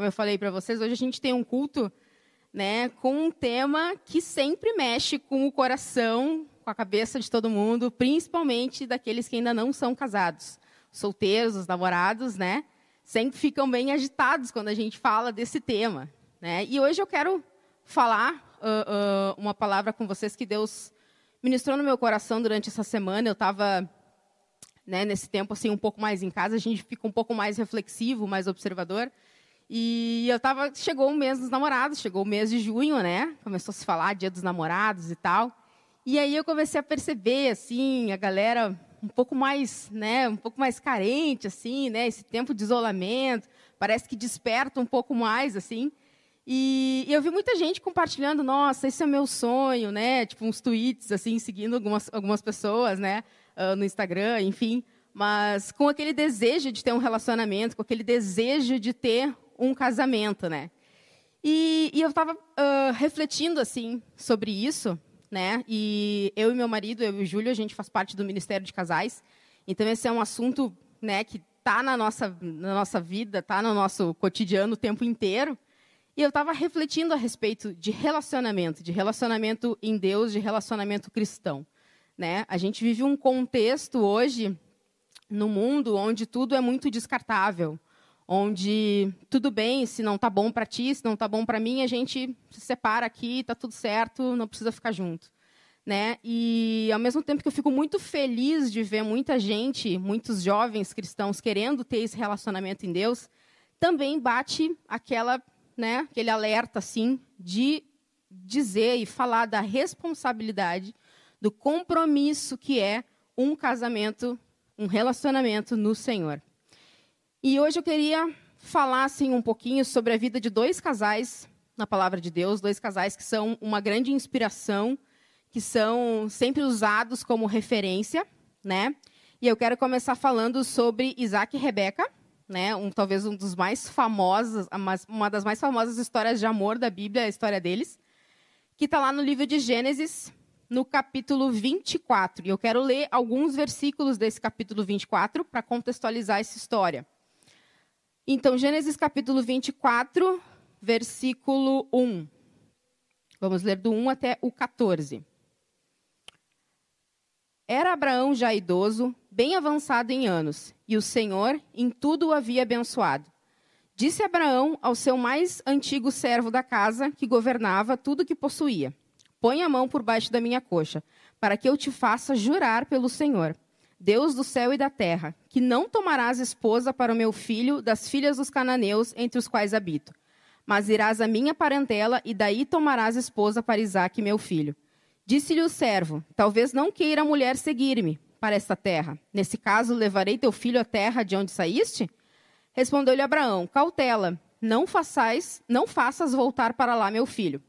como eu falei para vocês, hoje a gente tem um culto né, com um tema que sempre mexe com o coração, com a cabeça de todo mundo, principalmente daqueles que ainda não são casados. Solteiros, os namorados, né? Sempre ficam bem agitados quando a gente fala desse tema. Né? E hoje eu quero falar uh, uh, uma palavra com vocês que Deus ministrou no meu coração durante essa semana. Eu estava né, nesse tempo assim um pouco mais em casa, a gente fica um pouco mais reflexivo, mais observador. E eu tava, chegou o mês dos namorados, chegou o mês de junho, né? Começou a se falar Dia dos Namorados e tal. E aí eu comecei a perceber assim, a galera um pouco mais, né, um pouco mais carente assim, né, esse tempo de isolamento, parece que desperta um pouco mais assim. E, e eu vi muita gente compartilhando, nossa, esse é meu sonho, né? Tipo uns tweets assim, seguindo algumas algumas pessoas, né, uh, no Instagram, enfim, mas com aquele desejo de ter um relacionamento, com aquele desejo de ter um casamento, né? E, e eu estava uh, refletindo assim sobre isso, né? E eu e meu marido, eu e o Júlio, a gente faz parte do Ministério de Casais. Então esse é um assunto, né, que está na nossa na nossa vida, está no nosso cotidiano o tempo inteiro. E eu estava refletindo a respeito de relacionamento, de relacionamento em Deus, de relacionamento cristão. Né? A gente vive um contexto hoje no mundo onde tudo é muito descartável, onde tudo bem, se não está bom para ti, se não está bom para mim, a gente se separa aqui, está tudo certo, não precisa ficar junto. Né? E ao mesmo tempo que eu fico muito feliz de ver muita gente, muitos jovens cristãos querendo ter esse relacionamento em Deus, também bate aquela, né, aquele alerta assim de dizer e falar da responsabilidade, do compromisso que é um casamento, um relacionamento no Senhor. E hoje eu queria falar assim, um pouquinho sobre a vida de dois casais na palavra de Deus, dois casais que são uma grande inspiração, que são sempre usados como referência, né? E eu quero começar falando sobre Isaac e Rebeca, né? Um, talvez um dos mais famosos, uma das mais famosas histórias de amor da Bíblia, a história deles, que está lá no livro de Gênesis, no capítulo 24. E eu quero ler alguns versículos desse capítulo 24 para contextualizar essa história. Então, Gênesis capítulo 24, versículo 1. Vamos ler do 1 até o 14. Era Abraão já idoso, bem avançado em anos, e o Senhor em tudo o havia abençoado. Disse Abraão ao seu mais antigo servo da casa, que governava tudo que possuía: Põe a mão por baixo da minha coxa, para que eu te faça jurar pelo Senhor Deus do céu e da terra, que não tomarás esposa para o meu filho das filhas dos cananeus entre os quais habito, mas irás à minha parentela e daí tomarás esposa para Isaque, meu filho. Disse-lhe o servo: Talvez não queira a mulher seguir-me para esta terra. Nesse caso, levarei teu filho à terra de onde saíste? Respondeu-lhe Abraão: Cautela, não façais, não faças voltar para lá meu filho.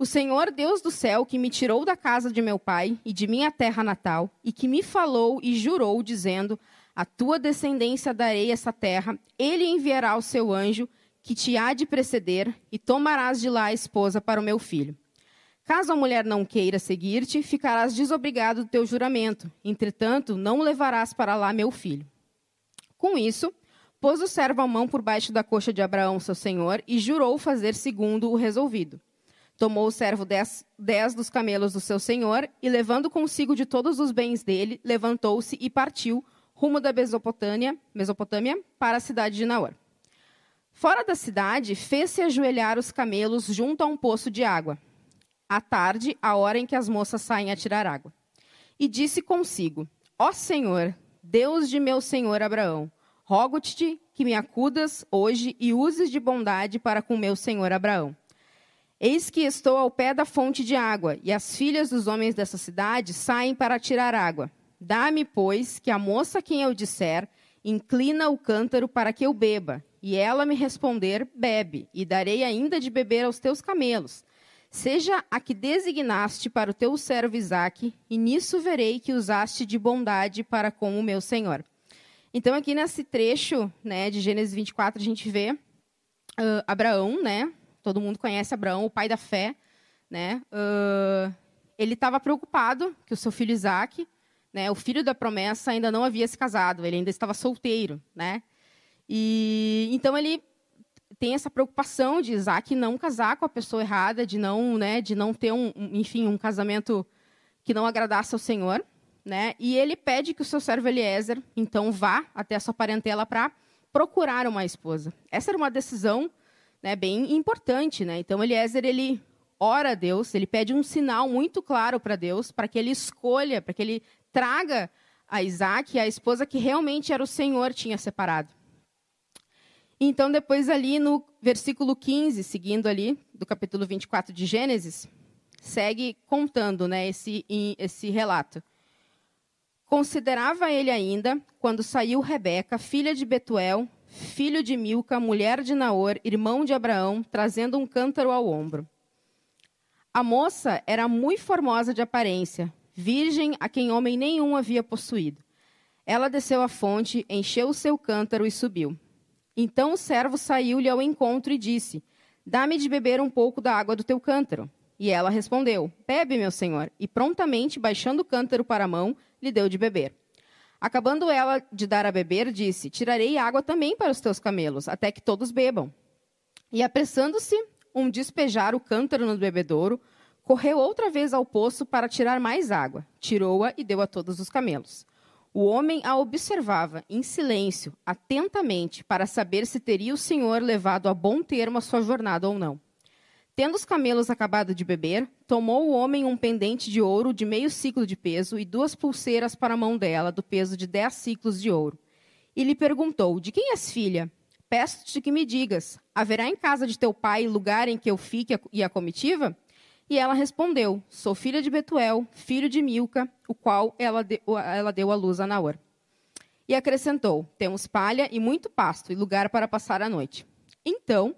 O Senhor Deus do céu, que me tirou da casa de meu pai e de minha terra natal, e que me falou e jurou, dizendo: A tua descendência darei essa terra, ele enviará o seu anjo, que te há de preceder, e tomarás de lá a esposa para o meu filho. Caso a mulher não queira seguir-te, ficarás desobrigado do teu juramento. Entretanto, não levarás para lá meu filho. Com isso, pôs o servo a mão por baixo da coxa de Abraão, seu senhor, e jurou fazer segundo o resolvido. Tomou o servo dez, dez dos camelos do seu senhor e, levando consigo de todos os bens dele, levantou-se e partiu rumo da Mesopotâmia, Mesopotâmia para a cidade de Naor. Fora da cidade, fez-se ajoelhar os camelos junto a um poço de água. À tarde, a hora em que as moças saem a tirar água. E disse consigo: Ó Senhor, Deus de meu senhor Abraão, rogo-te que me acudas hoje e uses de bondade para com meu senhor Abraão Eis que estou ao pé da fonte de água, e as filhas dos homens dessa cidade saem para tirar água. Dá-me, pois, que a moça a quem eu disser, inclina o cântaro para que eu beba. E ela me responder, bebe, e darei ainda de beber aos teus camelos. Seja a que designaste para o teu servo Isaque, e nisso verei que usaste de bondade para com o meu senhor. Então, aqui nesse trecho né, de Gênesis 24, a gente vê uh, Abraão, né, todo mundo conhece Abraão, o pai da fé, né? Uh, ele estava preocupado que o seu filho Isaac, né, o filho da promessa, ainda não havia se casado, ele ainda estava solteiro, né? E então ele tem essa preocupação de Isaac não casar com a pessoa errada, de não, né, de não ter um, enfim, um casamento que não agradasse ao Senhor, né? E ele pede que o seu servo Eliezer então vá até a sua parentela para procurar uma esposa. Essa era uma decisão, né, bem importante, né? Então Eliezer ele ora a Deus, ele pede um sinal muito claro para Deus, para que ele escolha, para que ele traga a Isaac a esposa que realmente era o Senhor tinha separado. Então, depois ali no versículo 15, seguindo ali, do capítulo 24 de Gênesis, segue contando né, esse, esse relato. Considerava ele ainda, quando saiu Rebeca, filha de Betuel, filho de Milca, mulher de Naor, irmão de Abraão, trazendo um cântaro ao ombro. A moça era muito formosa de aparência, virgem a quem homem nenhum havia possuído. Ela desceu à fonte, encheu o seu cântaro e subiu. Então o servo saiu-lhe ao encontro e disse: Dá-me de beber um pouco da água do teu cântaro. E ela respondeu: Bebe, meu senhor. E prontamente, baixando o cântaro para a mão, lhe deu de beber. Acabando ela de dar a beber, disse: Tirarei água também para os teus camelos, até que todos bebam. E apressando-se, um despejar o cântaro no bebedouro, correu outra vez ao poço para tirar mais água. Tirou-a e deu a todos os camelos. O homem a observava em silêncio, atentamente, para saber se teria o senhor levado a bom termo a sua jornada ou não. Tendo os camelos acabado de beber, tomou o homem um pendente de ouro de meio ciclo de peso e duas pulseiras para a mão dela, do peso de dez ciclos de ouro. E lhe perguntou: De quem és filha? Peço-te que me digas: haverá em casa de teu pai lugar em que eu fique e a comitiva? E ela respondeu: Sou filha de Betuel, filho de Milca, o qual ela, de, ela deu à luz a Naor. E acrescentou: Temos palha e muito pasto, e lugar para passar a noite. Então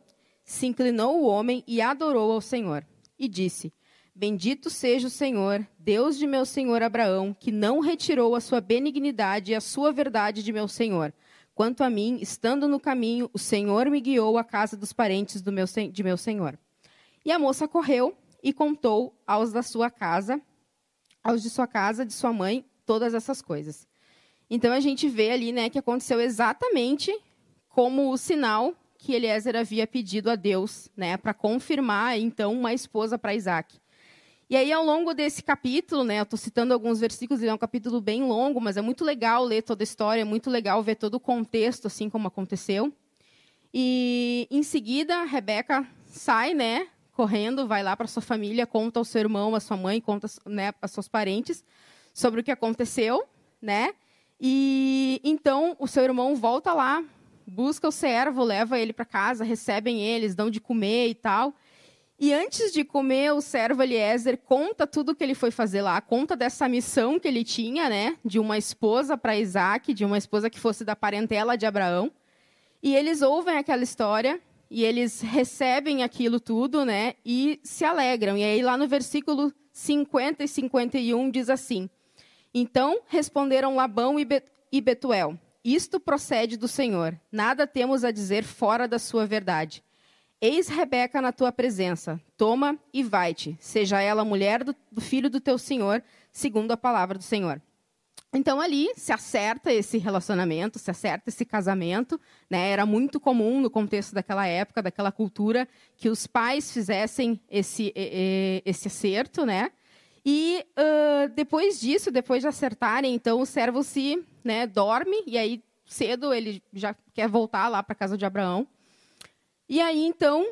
se inclinou o homem e adorou ao Senhor. E disse: Bendito seja o Senhor, Deus de meu senhor Abraão, que não retirou a sua benignidade e a sua verdade de meu senhor. Quanto a mim, estando no caminho, o Senhor me guiou à casa dos parentes do meu, de meu senhor. E a moça correu e contou aos da sua casa, aos de sua casa, de sua mãe, todas essas coisas. Então a gente vê ali, né, que aconteceu exatamente como o sinal que Eliezer havia pedido a Deus, né, para confirmar então uma esposa para Isaac. E aí, ao longo desse capítulo, né, eu estou citando alguns versículos, ele é um capítulo bem longo, mas é muito legal ler toda a história, é muito legal ver todo o contexto, assim como aconteceu. E em seguida, Rebeca sai, né, correndo, vai lá para sua família, conta ao seu irmão, à sua mãe, conta né, aos seus parentes sobre o que aconteceu, né? E então o seu irmão volta lá, busca o servo, leva ele para casa, recebem eles, dão de comer e tal. E antes de comer, o servo Eliezer conta tudo o que ele foi fazer lá, conta dessa missão que ele tinha, né, de uma esposa para Isaac, de uma esposa que fosse da parentela de Abraão. E eles ouvem aquela história e eles recebem aquilo tudo, né, e se alegram. E aí lá no versículo 50 e 51 diz assim: Então responderam Labão e Betuel: Isto procede do Senhor. Nada temos a dizer fora da sua verdade. Eis Rebeca na tua presença. Toma e vai-te. Seja ela mulher do, filho do teu senhor, segundo a palavra do Senhor. Então ali se acerta esse relacionamento, se acerta esse casamento. Né? Era muito comum no contexto daquela época, daquela cultura, que os pais fizessem esse, esse acerto, né? E uh, depois disso, depois de acertarem, então o servo se né, dorme e aí cedo ele já quer voltar lá para a casa de Abraão. E aí então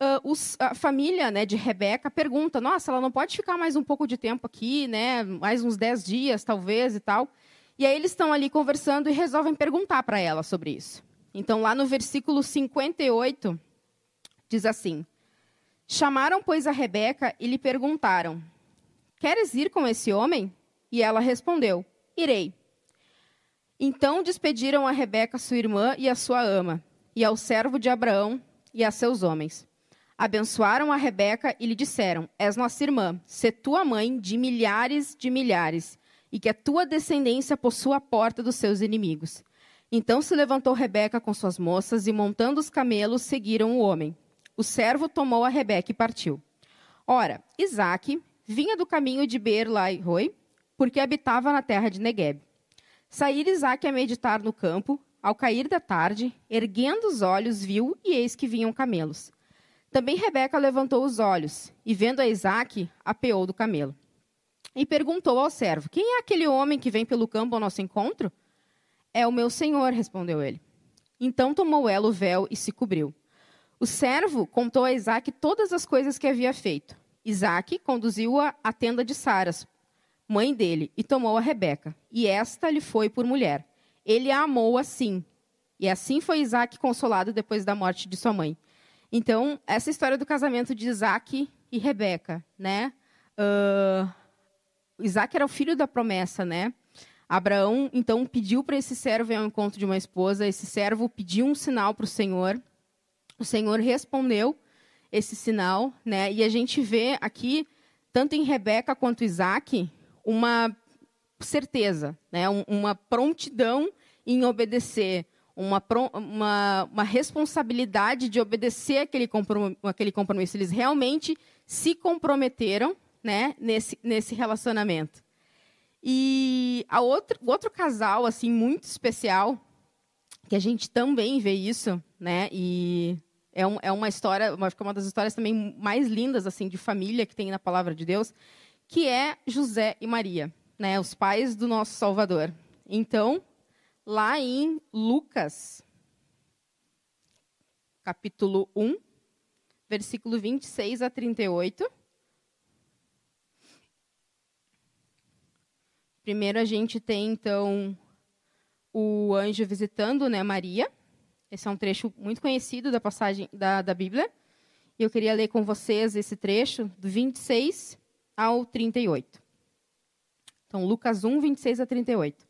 uh, os, a família né, de Rebeca pergunta: Nossa, ela não pode ficar mais um pouco de tempo aqui, né? Mais uns 10 dias, talvez e tal. E aí eles estão ali conversando e resolvem perguntar para ela sobre isso. Então, lá no versículo 58, diz assim: Chamaram, pois, a Rebeca e lhe perguntaram: Queres ir com esse homem? E ela respondeu: Irei. Então despediram a Rebeca, sua irmã, e a sua ama, e ao servo de Abraão e a seus homens abençoaram a Rebeca e lhe disseram: És nossa irmã, se tua mãe de milhares de milhares, e que a tua descendência possua a porta dos seus inimigos. Então se levantou Rebeca com suas moças e, montando os camelos, seguiram o homem. O servo tomou a Rebeca e partiu. Ora, Isaque vinha do caminho de Beer-Lai-Roi, porque habitava na terra de Negueb. Saíra Isaque a meditar no campo, ao cair da tarde, erguendo os olhos, viu e eis que vinham camelos. Também Rebeca levantou os olhos e, vendo a Isaque, apeou do camelo. E perguntou ao servo: Quem é aquele homem que vem pelo campo ao nosso encontro? É o meu senhor, respondeu ele. Então tomou ela o véu e se cobriu. O servo contou a Isaque todas as coisas que havia feito. Isaque conduziu-a à tenda de Saras, mãe dele, e tomou a Rebeca. E esta lhe foi por mulher. Ele a amou assim. E assim foi Isaque consolado depois da morte de sua mãe. Então, essa história do casamento de Isaac e Rebeca, né? Uh, Isaac era o filho da promessa, né? Abraão, então, pediu para esse servo ir ao encontro de uma esposa. Esse servo pediu um sinal para o Senhor. O Senhor respondeu esse sinal, né? E a gente vê aqui, tanto em Rebeca quanto Isaac, uma certeza, né? uma prontidão em obedecer, uma, uma, uma responsabilidade de obedecer aquele compromisso, aquele compromisso. Eles realmente se comprometeram né, nesse, nesse relacionamento. E a outro, outro casal assim muito especial, que a gente também vê isso, né, e é, um, é uma história, uma, uma das histórias também mais lindas assim de família que tem na palavra de Deus, que é José e Maria, né, os pais do nosso Salvador. Então, lá em Lucas, capítulo 1, versículo 26 a 38. Primeiro a gente tem, então, o anjo visitando né, Maria. Esse é um trecho muito conhecido da passagem da, da Bíblia. E eu queria ler com vocês esse trecho, do 26 ao 38. Então, Lucas 1, 26 a 38.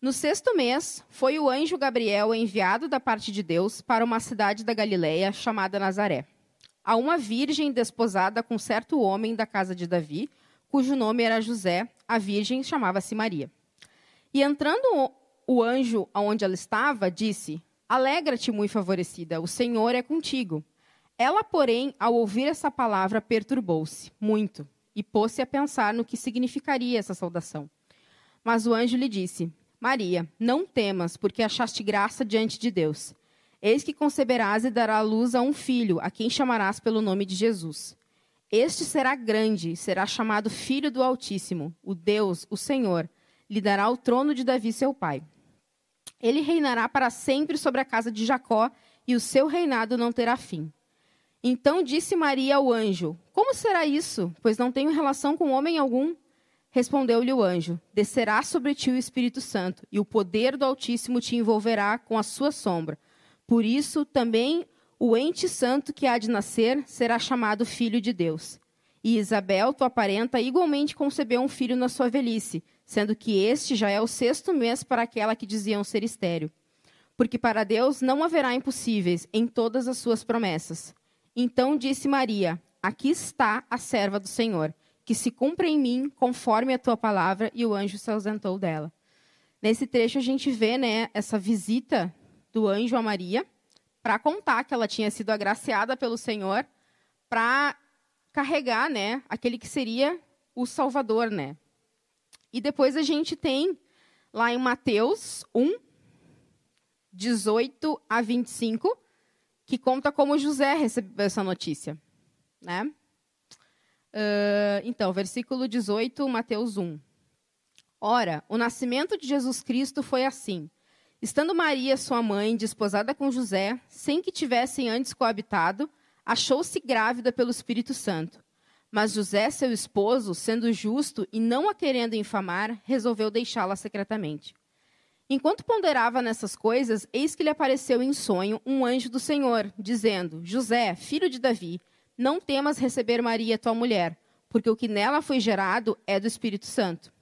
No sexto mês, foi o anjo Gabriel enviado da parte de Deus para uma cidade da Galiléia chamada Nazaré, a uma virgem desposada com certo homem da casa de Davi, cujo nome era José, a virgem chamava-se Maria. E entrando o anjo aonde ela estava, disse: Alegra-te, muito favorecida, o Senhor é contigo. Ela, porém, ao ouvir essa palavra, perturbou-se muito e pôs-se a pensar no que significaria essa saudação. Mas o anjo lhe disse: Maria, não temas, porque achaste graça diante de Deus. Eis que conceberás e dará luz a um filho, a quem chamarás pelo nome de Jesus. Este será grande, será chamado Filho do Altíssimo. O Deus, o Senhor, lhe dará o trono de Davi, seu pai. Ele reinará para sempre sobre a casa de Jacó, e o seu reinado não terá fim. Então disse Maria ao anjo: Como será isso? Pois não tenho relação com homem algum. Respondeu-lhe o anjo: Descerá sobre ti o Espírito Santo, e o poder do Altíssimo te envolverá com a sua sombra. Por isso, também o ente santo que há de nascer será chamado Filho de Deus. E Isabel, tua parenta, igualmente concebeu um filho na sua velhice, sendo que este já é o sexto mês para aquela que diziam ser estéril. Porque para Deus não haverá impossíveis em todas as suas promessas. Então disse Maria: Aqui está a serva do Senhor que se cumpra em mim conforme a tua palavra, e o anjo se ausentou dela. Nesse trecho a gente vê né, essa visita do anjo a Maria para contar que ela tinha sido agraciada pelo Senhor para carregar né, aquele que seria o Salvador. Né? E depois a gente tem lá em Mateus 1, 18 a 25, que conta como José recebeu essa notícia. Né? Uh, então, versículo 18, Mateus 1. Ora, o nascimento de Jesus Cristo foi assim. Estando Maria, sua mãe, desposada com José, sem que tivessem antes coabitado, achou-se grávida pelo Espírito Santo. Mas José, seu esposo, sendo justo e não a querendo infamar, resolveu deixá-la secretamente. Enquanto ponderava nessas coisas, eis que lhe apareceu em sonho um anjo do Senhor, dizendo: José, filho de Davi, não temas receber Maria, tua mulher, porque o que nela foi gerado é do Espírito Santo.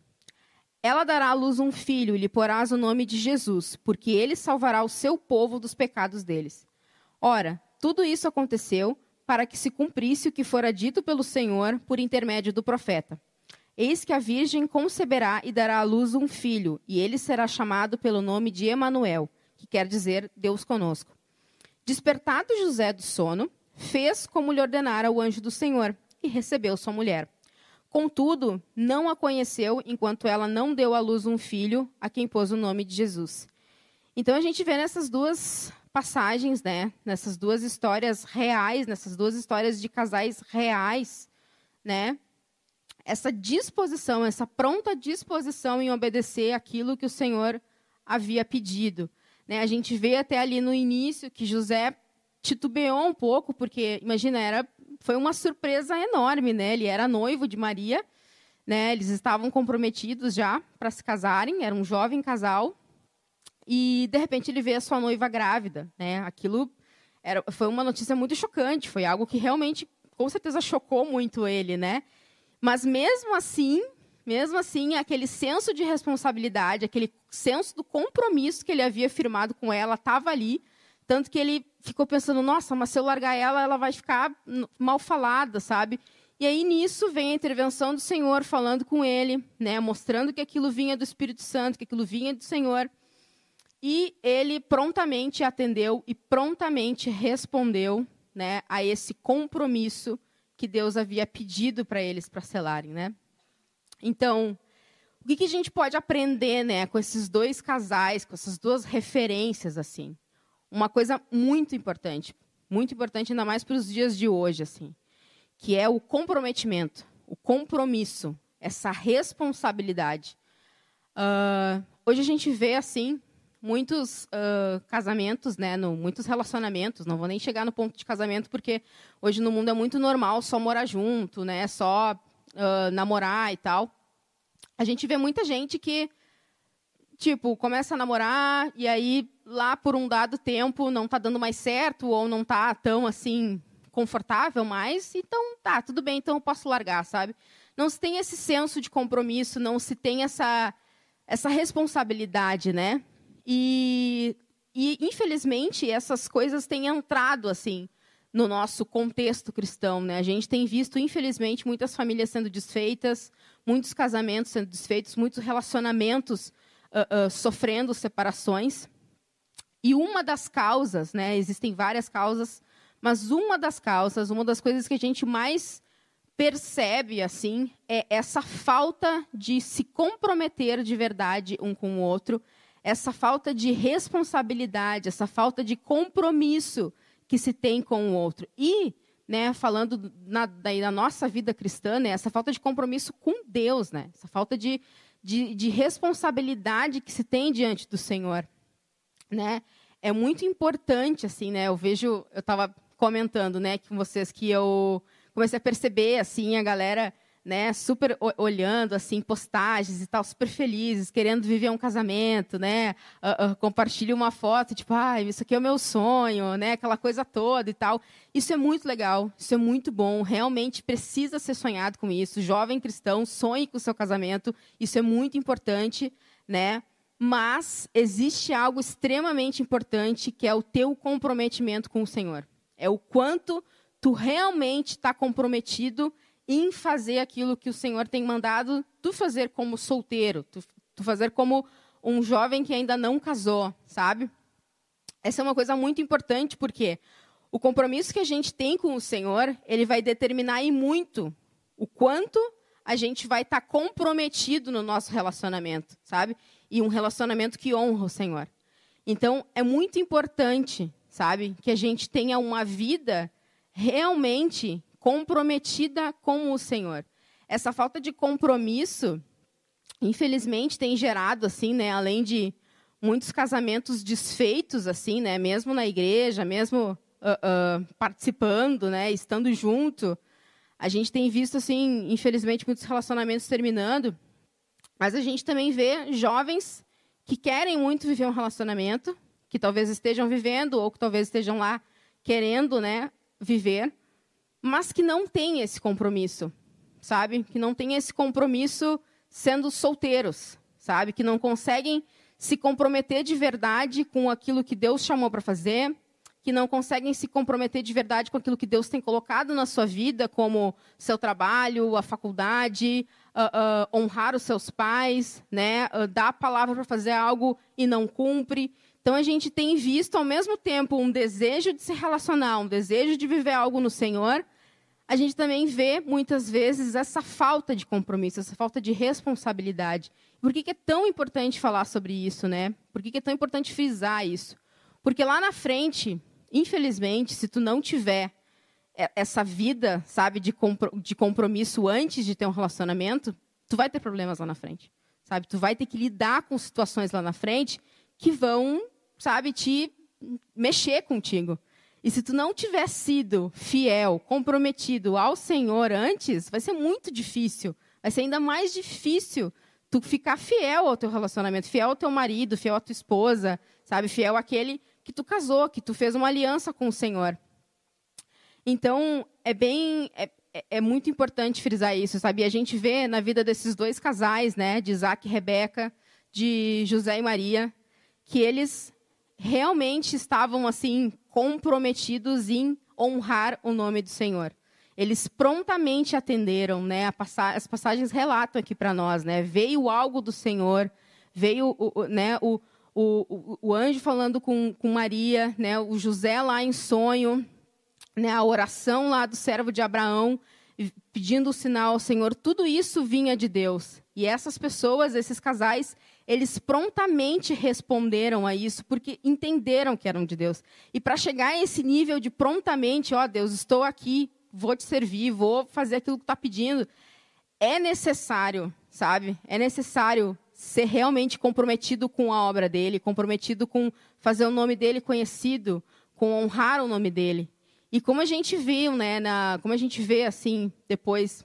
Ela dará à luz um filho e lhe porás o nome de Jesus, porque ele salvará o seu povo dos pecados deles. Ora, tudo isso aconteceu para que se cumprisse o que fora dito pelo Senhor por intermédio do profeta. Eis que a virgem conceberá e dará à luz um filho, e ele será chamado pelo nome de Emanuel, que quer dizer Deus conosco. Despertado José do sono, fez como lhe ordenara o anjo do Senhor e recebeu sua mulher. Contudo, não a conheceu enquanto ela não deu à luz um filho, a quem pôs o nome de Jesus. Então a gente vê nessas duas passagens, né, nessas duas histórias reais, nessas duas histórias de casais reais, né, essa disposição, essa pronta disposição em obedecer aquilo que o Senhor havia pedido. Né? A gente vê até ali no início que José titubeou um pouco, porque, imagina, era, foi uma surpresa enorme. Né? Ele era noivo de Maria, né? eles estavam comprometidos já para se casarem, era um jovem casal, e, de repente, ele vê a sua noiva grávida. Né? Aquilo era, foi uma notícia muito chocante, foi algo que realmente, com certeza, chocou muito ele, né? Mas mesmo assim, mesmo assim, aquele senso de responsabilidade, aquele senso do compromisso que ele havia firmado com ela estava ali, tanto que ele ficou pensando, nossa, mas se eu largar ela, ela vai ficar mal falada, sabe? E aí nisso vem a intervenção do Senhor falando com ele, né, mostrando que aquilo vinha do Espírito Santo, que aquilo vinha do Senhor. E ele prontamente atendeu e prontamente respondeu, né, a esse compromisso que Deus havia pedido para eles para selarem, né? Então, o que, que, a gente pode aprender, né, com esses dois casais, com essas duas referências assim? Uma coisa muito importante, muito importante ainda mais para os dias de hoje, assim, que é o comprometimento, o compromisso, essa responsabilidade. Uh, hoje a gente vê assim muitos uh, casamentos, né, no, muitos relacionamentos. Não vou nem chegar no ponto de casamento porque hoje no mundo é muito normal só morar junto, né, só uh, namorar e tal. A gente vê muita gente que tipo começa a namorar e aí lá por um dado tempo não está dando mais certo ou não está tão assim confortável mais, então tá tudo bem, então eu posso largar, sabe? Não se tem esse senso de compromisso, não se tem essa essa responsabilidade, né? E, e infelizmente essas coisas têm entrado assim no nosso contexto cristão, né? A gente tem visto infelizmente muitas famílias sendo desfeitas, muitos casamentos sendo desfeitos, muitos relacionamentos uh, uh, sofrendo separações. E uma das causas, né? Existem várias causas, mas uma das causas, uma das coisas que a gente mais percebe assim é essa falta de se comprometer de verdade um com o outro essa falta de responsabilidade, essa falta de compromisso que se tem com o outro. E, né, falando na, daí, da nossa vida cristã, né, essa falta de compromisso com Deus, né, essa falta de, de, de responsabilidade que se tem diante do Senhor. Né, é muito importante, assim, né, eu vejo, eu estava comentando né, com vocês que eu comecei a perceber assim a galera né, super olhando assim postagens e tal, super felizes, querendo viver um casamento, né, uh, uh, compartilha uma foto, tipo, ah, isso aqui é o meu sonho, né, aquela coisa toda e tal. Isso é muito legal, isso é muito bom, realmente precisa ser sonhado com isso. Jovem cristão, sonhe com o seu casamento, isso é muito importante, né? Mas existe algo extremamente importante que é o teu comprometimento com o Senhor. É o quanto tu realmente está comprometido em fazer aquilo que o Senhor tem mandado tu fazer como solteiro, tu, tu fazer como um jovem que ainda não casou, sabe? Essa é uma coisa muito importante porque o compromisso que a gente tem com o Senhor, ele vai determinar em muito o quanto a gente vai estar tá comprometido no nosso relacionamento, sabe? E um relacionamento que honra o Senhor. Então, é muito importante, sabe, que a gente tenha uma vida realmente comprometida com o Senhor. Essa falta de compromisso, infelizmente, tem gerado assim, né, além de muitos casamentos desfeitos assim, né, mesmo na igreja, mesmo uh, uh, participando, né, estando junto, a gente tem visto assim, infelizmente, muitos relacionamentos terminando. Mas a gente também vê jovens que querem muito viver um relacionamento, que talvez estejam vivendo ou que talvez estejam lá querendo, né, viver, mas que não tem esse compromisso, sabe? Que não tem esse compromisso sendo solteiros, sabe? Que não conseguem se comprometer de verdade com aquilo que Deus chamou para fazer, que não conseguem se comprometer de verdade com aquilo que Deus tem colocado na sua vida, como seu trabalho, a faculdade, uh, uh, honrar os seus pais, né? Uh, dar a palavra para fazer algo e não cumpre. Então a gente tem visto ao mesmo tempo um desejo de se relacionar, um desejo de viver algo no Senhor, a gente também vê muitas vezes essa falta de compromisso, essa falta de responsabilidade. Por que, é tão importante falar sobre isso, né? Por que, que é tão importante frisar isso? Porque lá na frente, infelizmente, se tu não tiver essa vida, sabe, de, de compromisso antes de ter um relacionamento, tu vai ter problemas lá na frente, sabe? Tu vai ter que lidar com situações lá na frente que vão, sabe, te mexer contigo. E se tu não tiver sido fiel, comprometido ao Senhor antes, vai ser muito difícil. Vai ser ainda mais difícil tu ficar fiel ao teu relacionamento, fiel ao teu marido, fiel à tua esposa, sabe? Fiel àquele que tu casou, que tu fez uma aliança com o Senhor. Então, é bem é, é muito importante frisar isso, sabe? E a gente vê na vida desses dois casais, né, de Isaac e Rebeca, de José e Maria, que eles realmente estavam assim comprometidos em honrar o nome do Senhor. Eles prontamente atenderam, né? as passagens relatam aqui para nós, né? Veio algo do Senhor, veio né, o, o, o, anjo falando com, com Maria, né? O José lá em sonho, né? A oração lá do servo de Abraão pedindo o sinal ao Senhor. Tudo isso vinha de Deus. E essas pessoas, esses casais, eles prontamente responderam a isso porque entenderam que eram de Deus. E para chegar a esse nível de prontamente, ó oh, Deus, estou aqui, vou te servir, vou fazer aquilo que está pedindo, é necessário, sabe? É necessário ser realmente comprometido com a obra dele, comprometido com fazer o nome dele conhecido, com honrar o nome dele. E como a gente viu, né, na, como a gente vê assim depois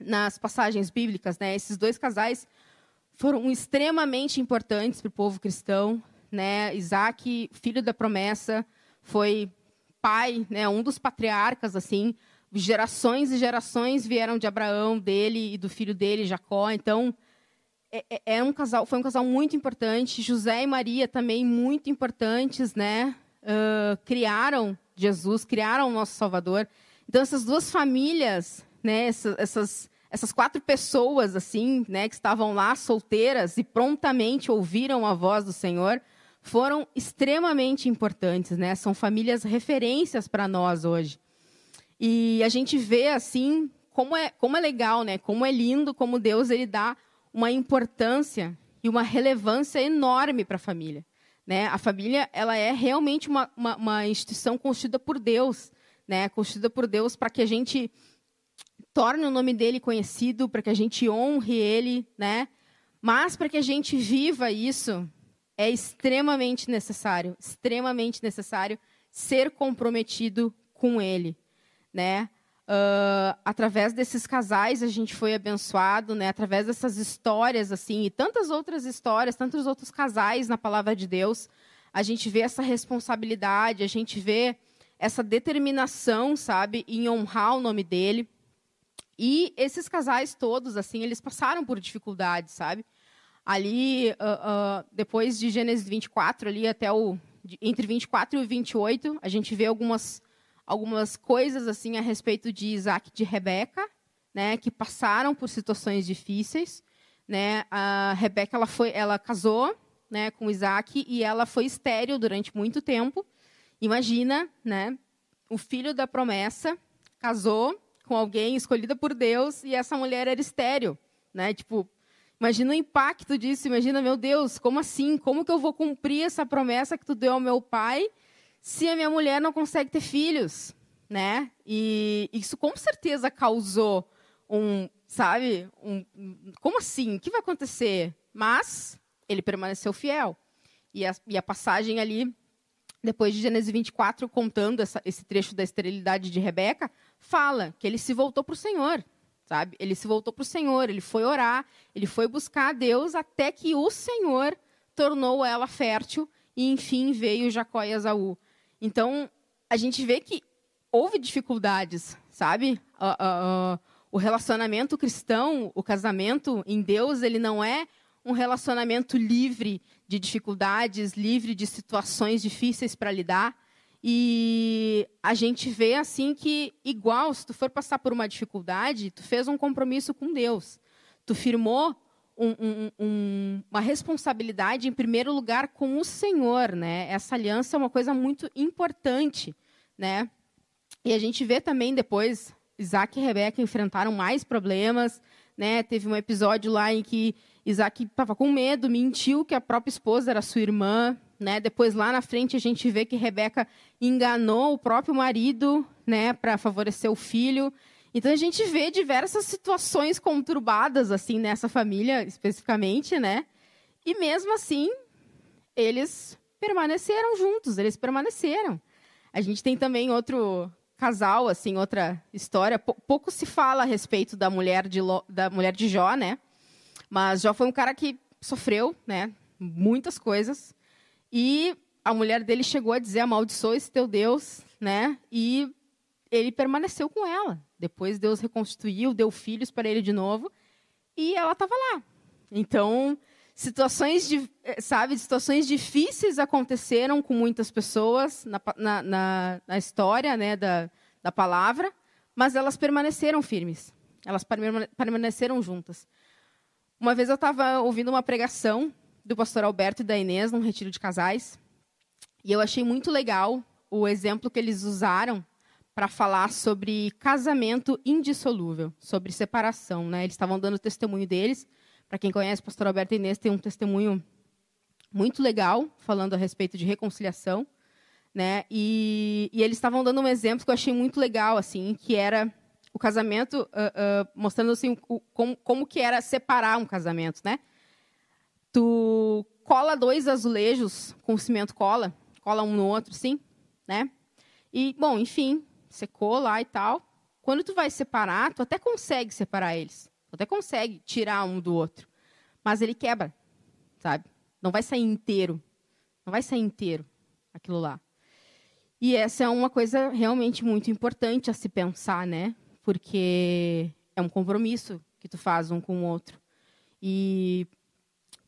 nas passagens bíblicas, né, esses dois casais foram extremamente importantes para o povo cristão. Né? Isaac, filho da promessa, foi pai, né, um dos patriarcas, assim, gerações e gerações vieram de Abraão, dele e do filho dele, Jacó. Então, é, é, é um casal, foi um casal muito importante. José e Maria também muito importantes, né? Uh, criaram Jesus, criaram o nosso Salvador. Então, essas duas famílias, né, essas, essas essas quatro pessoas assim, né, que estavam lá solteiras e prontamente ouviram a voz do Senhor, foram extremamente importantes, né? São famílias referências para nós hoje. E a gente vê assim como é como é legal, né? Como é lindo, como Deus ele dá uma importância e uma relevância enorme para a família. Né? A família ela é realmente uma, uma, uma instituição construída por Deus, né? Construída por Deus para que a gente torne o nome dele conhecido, para que a gente honre ele, né? Mas para que a gente viva isso, é extremamente necessário, extremamente necessário ser comprometido com ele, né? Uh, através desses casais a gente foi abençoado, né? Através dessas histórias assim e tantas outras histórias, tantos outros casais na palavra de Deus, a gente vê essa responsabilidade, a gente vê essa determinação, sabe, em honrar o nome dele. E esses casais todos, assim, eles passaram por dificuldades, sabe? Ali, uh, uh, depois de Gênesis 24, ali até o entre 24 e 28, a gente vê algumas algumas coisas assim a respeito de Isaac e de Rebeca, né, que passaram por situações difíceis, né? A Rebeca ela foi, ela casou, né, com Isaac e ela foi estéril durante muito tempo. Imagina, né, o filho da promessa casou com alguém escolhida por Deus e essa mulher era estéril, né? Tipo, imagina o impacto disso, imagina, meu Deus, como assim? Como que eu vou cumprir essa promessa que tu deu ao meu pai se a minha mulher não consegue ter filhos, né? E isso com certeza causou um, sabe, um, como assim? O que vai acontecer? Mas ele permaneceu fiel. E a, e a passagem ali depois de Gênesis 24, contando essa, esse trecho da esterilidade de Rebeca, fala que ele se voltou para o Senhor, sabe? Ele se voltou para o Senhor, ele foi orar, ele foi buscar a Deus até que o Senhor tornou ela fértil e, enfim, veio Jacó e Esaú. Então, a gente vê que houve dificuldades, sabe? Uh, uh, uh, o relacionamento cristão, o casamento em Deus, ele não é um relacionamento livre de dificuldades, livre de situações difíceis para lidar. E a gente vê assim que, igual, se tu for passar por uma dificuldade, tu fez um compromisso com Deus. Tu firmou um, um, um, uma responsabilidade, em primeiro lugar, com o Senhor. Né? Essa aliança é uma coisa muito importante. Né? E a gente vê também depois, Isaac e Rebeca enfrentaram mais problemas, né? Teve um episódio lá em que Isaac estava com medo, mentiu que a própria esposa era sua irmã, né? Depois lá na frente a gente vê que Rebeca enganou o próprio marido, né, para favorecer o filho. Então a gente vê diversas situações conturbadas assim nessa família especificamente, né? E mesmo assim, eles permaneceram juntos, eles permaneceram. A gente tem também outro casal, assim, outra história. Pouco se fala a respeito da mulher de, da mulher de Jó, né? Mas Jó foi um cara que sofreu, né? Muitas coisas. E a mulher dele chegou a dizer: amaldiçoa esse teu Deus, né? E ele permaneceu com ela. Depois Deus reconstruiu, deu filhos para ele de novo. E ela estava lá. Então, situações, de, eh, sabe, situações difíceis aconteceram com muitas pessoas na, na, na, na história né, da, da palavra, mas elas permaneceram firmes. Elas permaneceram juntas. Uma vez eu estava ouvindo uma pregação do pastor Alberto e da Inês num retiro de casais, e eu achei muito legal o exemplo que eles usaram para falar sobre casamento indissolúvel, sobre separação. Né? Eles estavam dando o testemunho deles, para quem conhece, o pastor Alberto Inês tem um testemunho muito legal falando a respeito de reconciliação, né? E, e eles estavam dando um exemplo que eu achei muito legal, assim, que era o casamento, uh, uh, mostrando assim o, como, como que era separar um casamento, né? Tu cola dois azulejos com cimento cola, cola um no outro, sim, né? E bom, enfim, secou lá e tal. Quando tu vai separar, tu até consegue separar eles até consegue tirar um do outro. Mas ele quebra, sabe? Não vai sair inteiro. Não vai sair inteiro aquilo lá. E essa é uma coisa realmente muito importante a se pensar, né? Porque é um compromisso que tu faz um com o outro. E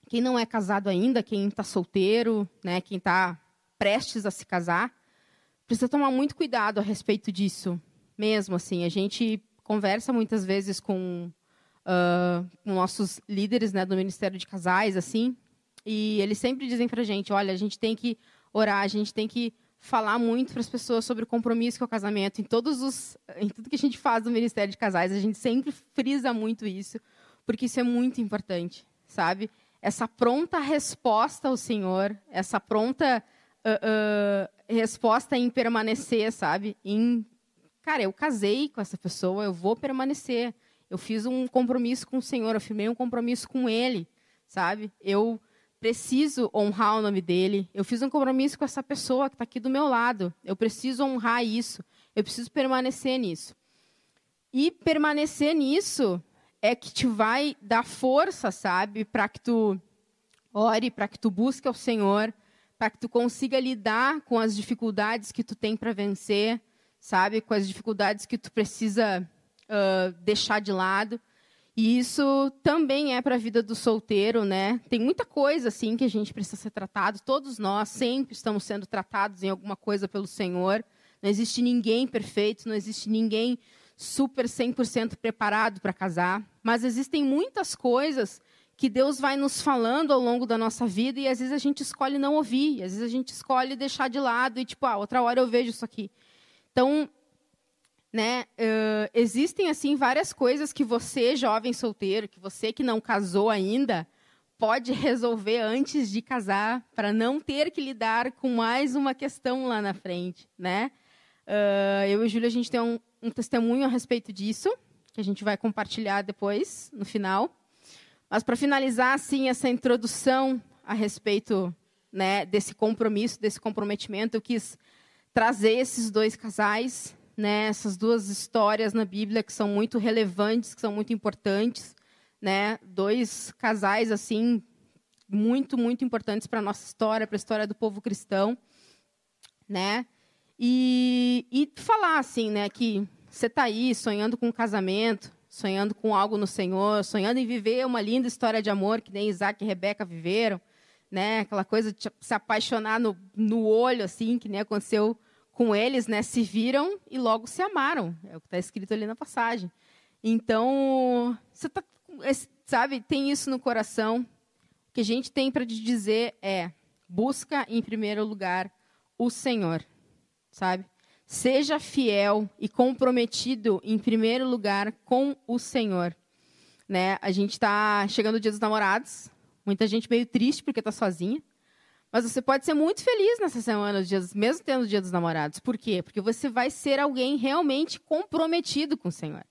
quem não é casado ainda, quem está solteiro, né, quem está prestes a se casar, precisa tomar muito cuidado a respeito disso. Mesmo assim, a gente conversa muitas vezes com uh, com nossos líderes né, do Ministério de Casais, assim, e eles sempre dizem para a gente, olha, a gente tem que orar, a gente tem que falar muito para as pessoas sobre o compromisso com o casamento. Em todos os, em tudo que a gente faz no Ministério de Casais, a gente sempre frisa muito isso, porque isso é muito importante, sabe? Essa pronta resposta ao Senhor, essa pronta uh, uh, resposta em permanecer, sabe? Em, cara, eu casei com essa pessoa, eu vou permanecer. Eu fiz um compromisso com o Senhor, eu firmei um compromisso com Ele, sabe? Eu preciso honrar o nome dele. Eu fiz um compromisso com essa pessoa que está aqui do meu lado. Eu preciso honrar isso. Eu preciso permanecer nisso. E permanecer nisso é que te vai dar força, sabe? Para que tu ore, para que tu busque ao Senhor, para que tu consiga lidar com as dificuldades que tu tem para vencer, sabe? Com as dificuldades que tu precisa uh, deixar de lado. E isso também é para a vida do solteiro, né? Tem muita coisa assim que a gente precisa ser tratado. Todos nós sempre estamos sendo tratados em alguma coisa pelo Senhor. Não existe ninguém perfeito, não existe ninguém super 100% preparado para casar, mas existem muitas coisas que Deus vai nos falando ao longo da nossa vida e às vezes a gente escolhe não ouvir, às vezes a gente escolhe deixar de lado e tipo, ah, outra hora eu vejo isso aqui. Então, né? Uh, existem assim várias coisas que você, jovem solteiro, que você que não casou ainda, pode resolver antes de casar, para não ter que lidar com mais uma questão lá na frente, né? Uh, eu e Júlia a gente tem um, um testemunho a respeito disso que a gente vai compartilhar depois no final. Mas para finalizar assim essa introdução a respeito né, desse compromisso, desse comprometimento, eu quis trazer esses dois casais né, essas duas histórias na Bíblia que são muito relevantes, que são muito importantes, né, dois casais assim muito muito importantes para a nossa história, para a história do povo cristão, né? E, e falar assim, né, que você está aí sonhando com um casamento, sonhando com algo no Senhor, sonhando em viver uma linda história de amor que nem Isaac e Rebeca viveram, né? Aquela coisa de se apaixonar no, no olho, assim, que nem aconteceu com eles, né, se viram e logo se amaram. É o que está escrito ali na passagem. Então, você tá, sabe, tem isso no coração. O que a gente tem para te dizer é: busca em primeiro lugar o Senhor, sabe? Seja fiel e comprometido, em primeiro lugar, com o Senhor. Né? A gente está chegando o dia dos namorados. Muita gente meio triste porque está sozinha. Mas você pode ser muito feliz nessa semana, mesmo tendo o dia dos namorados. Por quê? Porque você vai ser alguém realmente comprometido com o Senhor.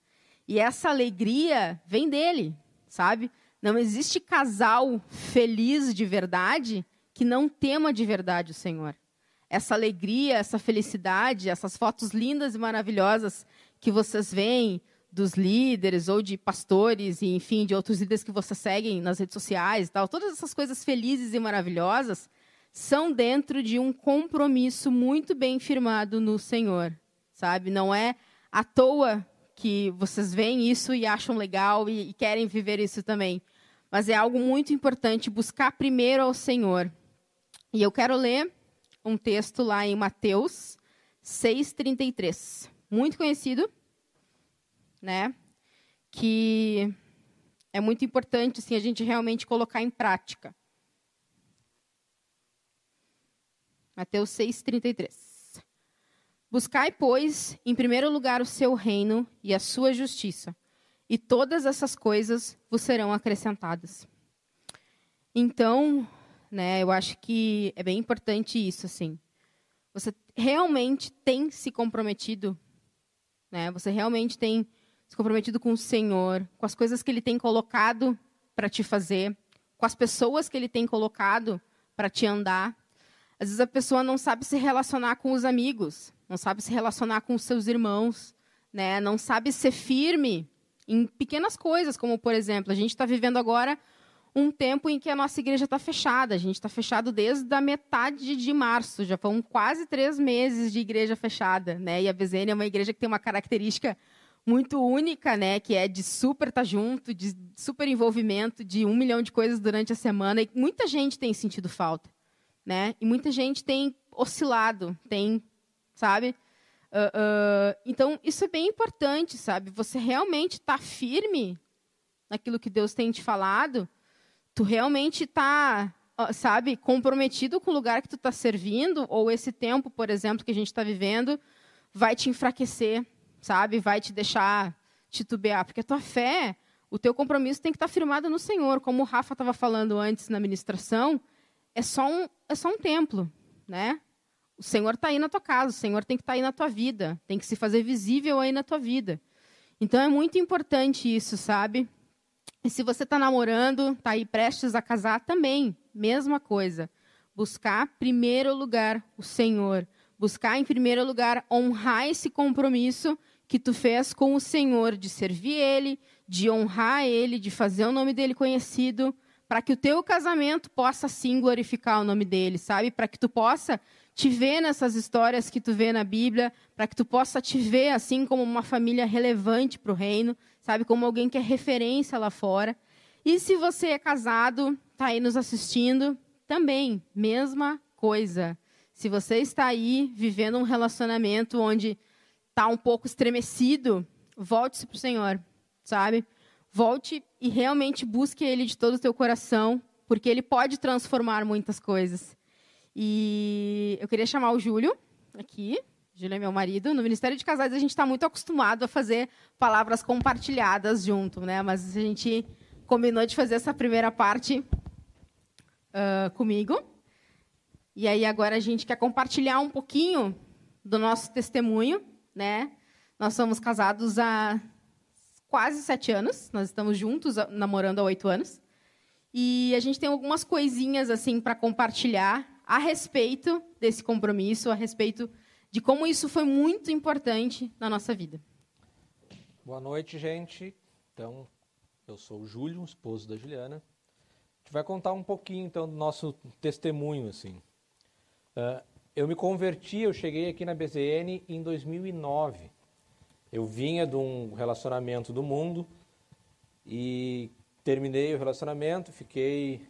E essa alegria vem dele, sabe? Não existe casal feliz de verdade que não tema de verdade o Senhor essa alegria, essa felicidade, essas fotos lindas e maravilhosas que vocês veem dos líderes ou de pastores e enfim de outros líderes que vocês seguem nas redes sociais e tal, todas essas coisas felizes e maravilhosas são dentro de um compromisso muito bem firmado no Senhor, sabe? Não é à toa que vocês veem isso e acham legal e, e querem viver isso também, mas é algo muito importante buscar primeiro ao Senhor. E eu quero ler um texto lá em Mateus 6:33, muito conhecido, né? Que é muito importante assim a gente realmente colocar em prática. Mateus 6:33. Buscai, pois, em primeiro lugar o seu reino e a sua justiça, e todas essas coisas vos serão acrescentadas. Então, né? Eu acho que é bem importante isso, assim. Você realmente tem se comprometido, né? Você realmente tem se comprometido com o Senhor, com as coisas que Ele tem colocado para te fazer, com as pessoas que Ele tem colocado para te andar. Às vezes a pessoa não sabe se relacionar com os amigos, não sabe se relacionar com os seus irmãos, né? Não sabe ser firme em pequenas coisas, como por exemplo, a gente está vivendo agora um tempo em que a nossa igreja está fechada. A gente está fechado desde a metade de março, já foram quase três meses de igreja fechada. Né? E a BZN é uma igreja que tem uma característica muito única, né? que é de super estar tá junto, de super envolvimento, de um milhão de coisas durante a semana. E muita gente tem sentido falta. Né? E muita gente tem oscilado, tem, sabe? Uh, uh, então, isso é bem importante, sabe? Você realmente está firme naquilo que Deus tem te falado tu realmente está, sabe, comprometido com o lugar que tu está servindo, ou esse tempo, por exemplo, que a gente está vivendo, vai te enfraquecer, sabe, vai te deixar titubear, porque a tua fé, o teu compromisso tem que estar tá firmado no Senhor, como o Rafa estava falando antes na ministração, é só um, é só um templo, né? O Senhor está aí na tua casa, o Senhor tem que estar tá aí na tua vida, tem que se fazer visível aí na tua vida. Então é muito importante isso, sabe? E se você está namorando, está aí prestes a casar, também, mesma coisa. Buscar, primeiro lugar, o Senhor. Buscar, em primeiro lugar, honrar esse compromisso que tu fez com o Senhor, de servir Ele, de honrar Ele, de fazer o nome dEle conhecido, para que o teu casamento possa, sim, glorificar o nome dEle, sabe? Para que tu possa te ver nessas histórias que tu vê na Bíblia, para que tu possa te ver, assim, como uma família relevante para o reino, sabe? Como alguém que é referência lá fora. E se você é casado, está aí nos assistindo, também, mesma coisa. Se você está aí vivendo um relacionamento onde está um pouco estremecido, volte-se para o Senhor, sabe? Volte e realmente busque Ele de todo o teu coração, porque Ele pode transformar muitas coisas. E eu queria chamar o Júlio aqui. Júlio é meu marido. No Ministério de Casais a gente está muito acostumado a fazer palavras compartilhadas junto, né? Mas a gente combinou de fazer essa primeira parte uh, comigo. E aí agora a gente quer compartilhar um pouquinho do nosso testemunho, né? Nós somos casados há quase sete anos. Nós estamos juntos, namorando há oito anos. E a gente tem algumas coisinhas assim para compartilhar a respeito desse compromisso, a respeito de como isso foi muito importante na nossa vida. Boa noite, gente. Então, eu sou o Júlio, esposo da Juliana. A gente vai contar um pouquinho, então, do nosso testemunho, assim. Uh, eu me converti, eu cheguei aqui na BZN em 2009. Eu vinha de um relacionamento do mundo e terminei o relacionamento, fiquei,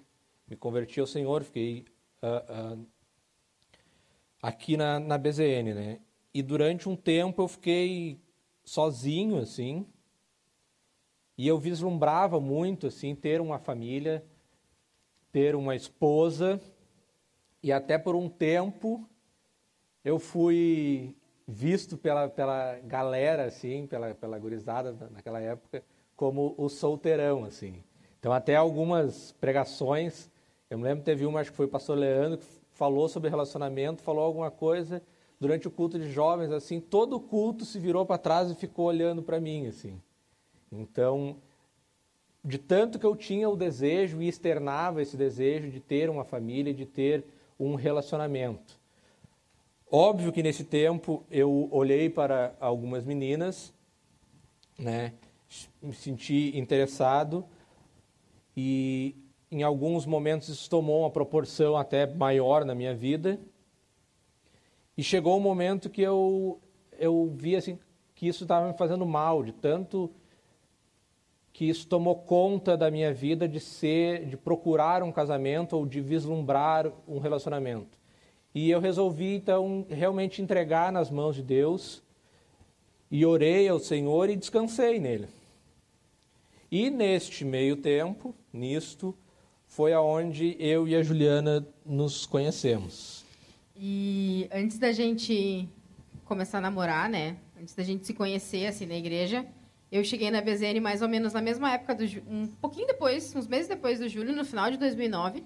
me converti ao Senhor, fiquei uh, uh, aqui na, na BZN, né? E durante um tempo eu fiquei sozinho, assim, e eu vislumbrava muito, assim, ter uma família, ter uma esposa, e até por um tempo eu fui visto pela, pela galera, assim, pela, pela gurizada naquela época, como o solteirão, assim. Então, até algumas pregações, eu me lembro teve uma, acho que foi o pastor Leandro, falou sobre relacionamento, falou alguma coisa durante o culto de jovens, assim, todo o culto se virou para trás e ficou olhando para mim, assim. Então, de tanto que eu tinha o desejo e externava esse desejo de ter uma família, de ter um relacionamento. Óbvio que nesse tempo eu olhei para algumas meninas, né, me senti interessado e em alguns momentos isso tomou uma proporção até maior na minha vida. E chegou um momento que eu eu vi assim que isso estava me fazendo mal, de tanto que isso tomou conta da minha vida de ser, de procurar um casamento ou de vislumbrar um relacionamento. E eu resolvi então realmente entregar nas mãos de Deus e orei ao Senhor e descansei nele. E neste meio tempo, nisto, foi aonde eu e a Juliana nos conhecemos. E antes da gente começar a namorar, né? Antes da gente se conhecer assim na igreja, eu cheguei na BZN mais ou menos na mesma época do um pouquinho depois, uns meses depois do Júlio, no final de 2009.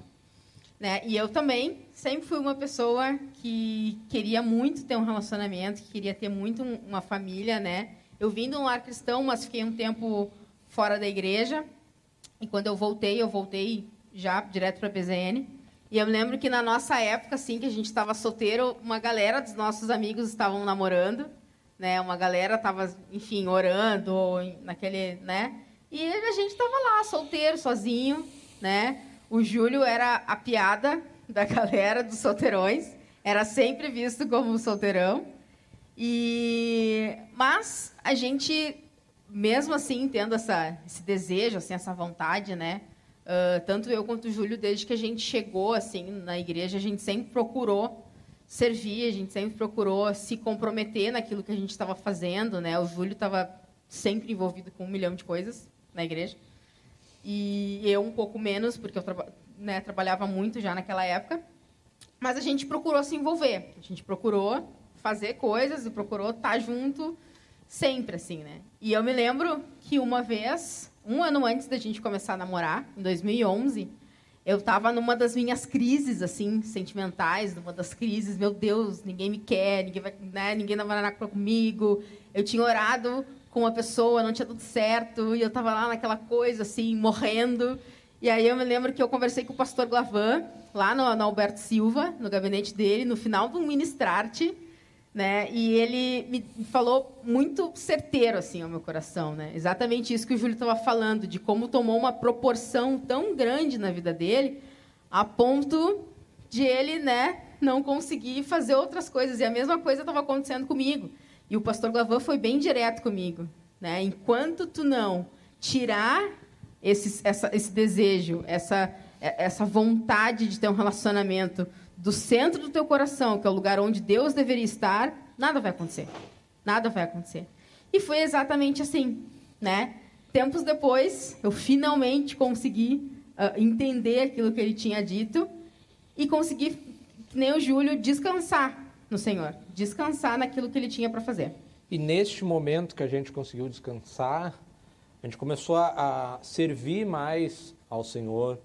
Né? E eu também sempre fui uma pessoa que queria muito ter um relacionamento, que queria ter muito uma família, né? Eu vim de um lar cristão, mas fiquei um tempo fora da igreja. E quando eu voltei, eu voltei já direto para a BZN. E eu me lembro que na nossa época, assim, que a gente estava solteiro, uma galera dos nossos amigos estavam namorando, né? Uma galera estava, enfim, orando, naquele, né? E a gente estava lá, solteiro, sozinho, né? O Júlio era a piada da galera dos solteirões, era sempre visto como solteirão. E mas a gente, mesmo assim, tendo essa, esse desejo, assim, essa vontade, né? Uh, tanto eu quanto o Júlio, desde que a gente chegou assim na igreja, a gente sempre procurou servir, a gente sempre procurou se comprometer naquilo que a gente estava fazendo, né? O Júlio estava sempre envolvido com um milhão de coisas na igreja. E eu um pouco menos, porque eu né, trabalhava muito já naquela época. Mas a gente procurou se envolver. A gente procurou fazer coisas e procurou estar junto sempre, assim, né? E eu me lembro que uma vez, um ano antes da gente começar a namorar, em 2011, eu estava numa das minhas crises, assim, sentimentais, numa das crises, meu Deus, ninguém me quer, ninguém vai, né, ninguém namorar comigo. Eu tinha orado com uma pessoa, não tinha tudo certo, e eu estava lá naquela coisa, assim, morrendo. E aí eu me lembro que eu conversei com o pastor Glavan, lá no, no Alberto Silva, no gabinete dele, no final do Ministrarte, né? E ele me falou muito certeiro, assim, ao meu coração, né? Exatamente isso que o Júlio estava falando, de como tomou uma proporção tão grande na vida dele, a ponto de ele, né, não conseguir fazer outras coisas. E a mesma coisa estava acontecendo comigo. E o pastor Glavan foi bem direto comigo. Né? Enquanto tu não tirar esse, essa, esse desejo, essa, essa vontade de ter um relacionamento do centro do teu coração, que é o lugar onde Deus deveria estar, nada vai acontecer. Nada vai acontecer. E foi exatamente assim. Né? Tempos depois, eu finalmente consegui uh, entender aquilo que ele tinha dito e consegui, que nem o Júlio, descansar no Senhor, descansar naquilo que ele tinha para fazer. E neste momento que a gente conseguiu descansar, a gente começou a, a servir mais ao Senhor,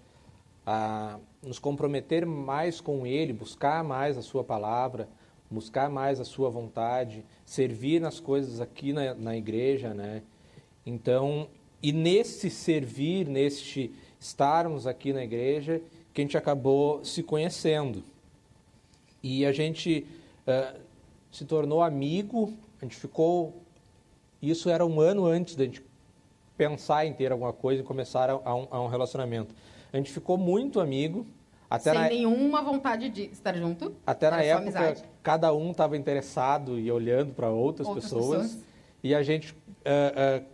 a nos comprometer mais com Ele, buscar mais a Sua palavra, buscar mais a Sua vontade, servir nas coisas aqui na, na igreja, né? Então, e nesse servir, neste estarmos aqui na igreja, que a gente acabou se conhecendo. E a gente uh, se tornou amigo, a gente ficou. Isso era um ano antes da gente pensar em ter alguma coisa e começar a, a, um, a um, relacionamento. A gente ficou muito amigo. Até Sem na... nenhuma vontade de estar junto. Até na época, cada um estava interessado e olhando para outras, outras pessoas, pessoas, E a gente uh, uh,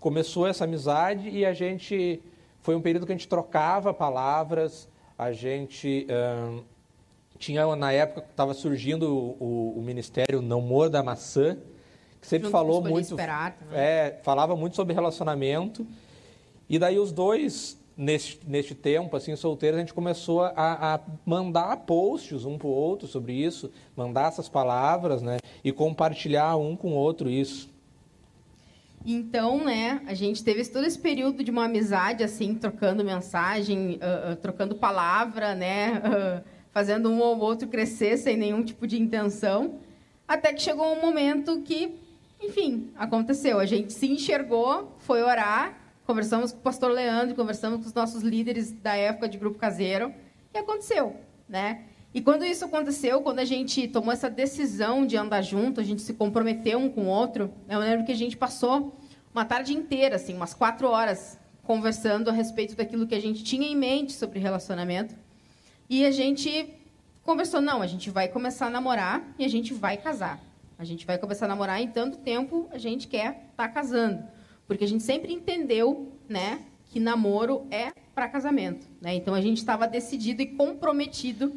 começou essa amizade e a gente. Foi um período que a gente trocava palavras, a gente. Uh, tinha, na época, estava surgindo o, o, o, Ministério Não da Maçã, que sempre Junto falou muito. Esperar, é, falava muito sobre relacionamento. E daí os dois neste, neste tempo, assim, solteiros, a gente começou a, a mandar posts um para o outro sobre isso, mandar essas palavras, né? E compartilhar um com o outro isso. Então, né, a gente teve todo esse período de uma amizade, assim, trocando mensagem, uh, uh, trocando palavra, né, uh, fazendo um ou outro crescer sem nenhum tipo de intenção, até que chegou um momento que, enfim, aconteceu. A gente se enxergou, foi orar, conversamos com o pastor Leandro, conversamos com os nossos líderes da época de grupo caseiro, e aconteceu, né? E quando isso aconteceu, quando a gente tomou essa decisão de andar junto, a gente se comprometeu um com o outro, eu lembro que a gente passou uma tarde inteira, assim, umas quatro horas, conversando a respeito daquilo que a gente tinha em mente sobre relacionamento. E a gente conversou, não, a gente vai começar a namorar e a gente vai casar. A gente vai começar a namorar em tanto tempo a gente quer estar tá casando. Porque a gente sempre entendeu, né, que namoro é para casamento, né? Então a gente estava decidido e comprometido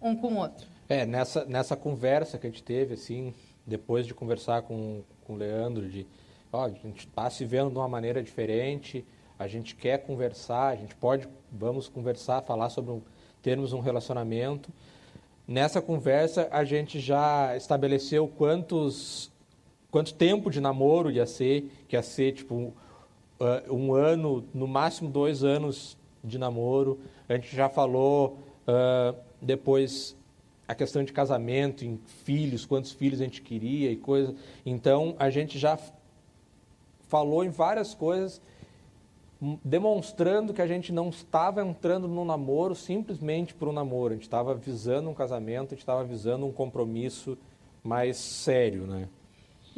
um com o outro. É, nessa nessa conversa que a gente teve assim, depois de conversar com com o Leandro de, ó, a gente está se vendo de uma maneira diferente, a gente quer conversar, a gente pode, vamos conversar, falar sobre um, termos um relacionamento. Nessa conversa a gente já estabeleceu quantos quanto tempo de namoro ia ser, que ia ser tipo um, uh, um ano, no máximo dois anos de namoro. A gente já falou uh, depois a questão de casamento, em filhos, quantos filhos a gente queria e coisa. Então a gente já falou em várias coisas demonstrando que a gente não estava entrando no namoro simplesmente por um namoro, a gente estava visando um casamento, a gente estava visando um compromisso mais sério, né?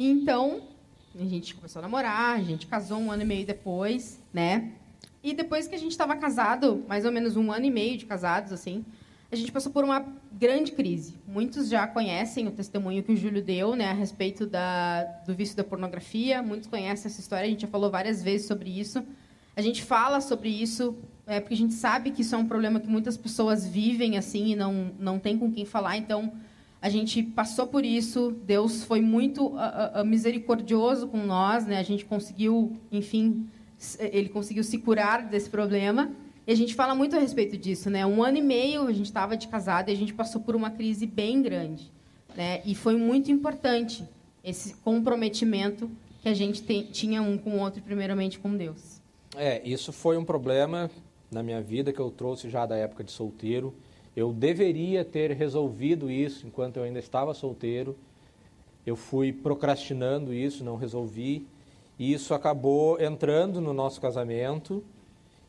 Então, a gente começou a namorar, a gente casou um ano e meio depois, né? E depois que a gente estava casado, mais ou menos um ano e meio de casados, assim, a gente passou por uma grande crise. Muitos já conhecem o testemunho que o Júlio deu, né, a respeito da, do vício da pornografia. Muitos conhecem essa história, a gente já falou várias vezes sobre isso. A gente fala sobre isso é, porque a gente sabe que isso é um problema que muitas pessoas vivem assim e não não tem com quem falar. Então, a gente passou por isso, Deus foi muito uh, uh, misericordioso com nós, né? A gente conseguiu, enfim, ele conseguiu se curar desse problema. E a gente fala muito a respeito disso, né? Um ano e meio a gente estava de casado e a gente passou por uma crise bem grande, né? E foi muito importante esse comprometimento que a gente tem, tinha um com o outro, primeiramente com Deus. É, isso foi um problema na minha vida que eu trouxe já da época de solteiro eu deveria ter resolvido isso enquanto eu ainda estava solteiro. Eu fui procrastinando isso, não resolvi. E isso acabou entrando no nosso casamento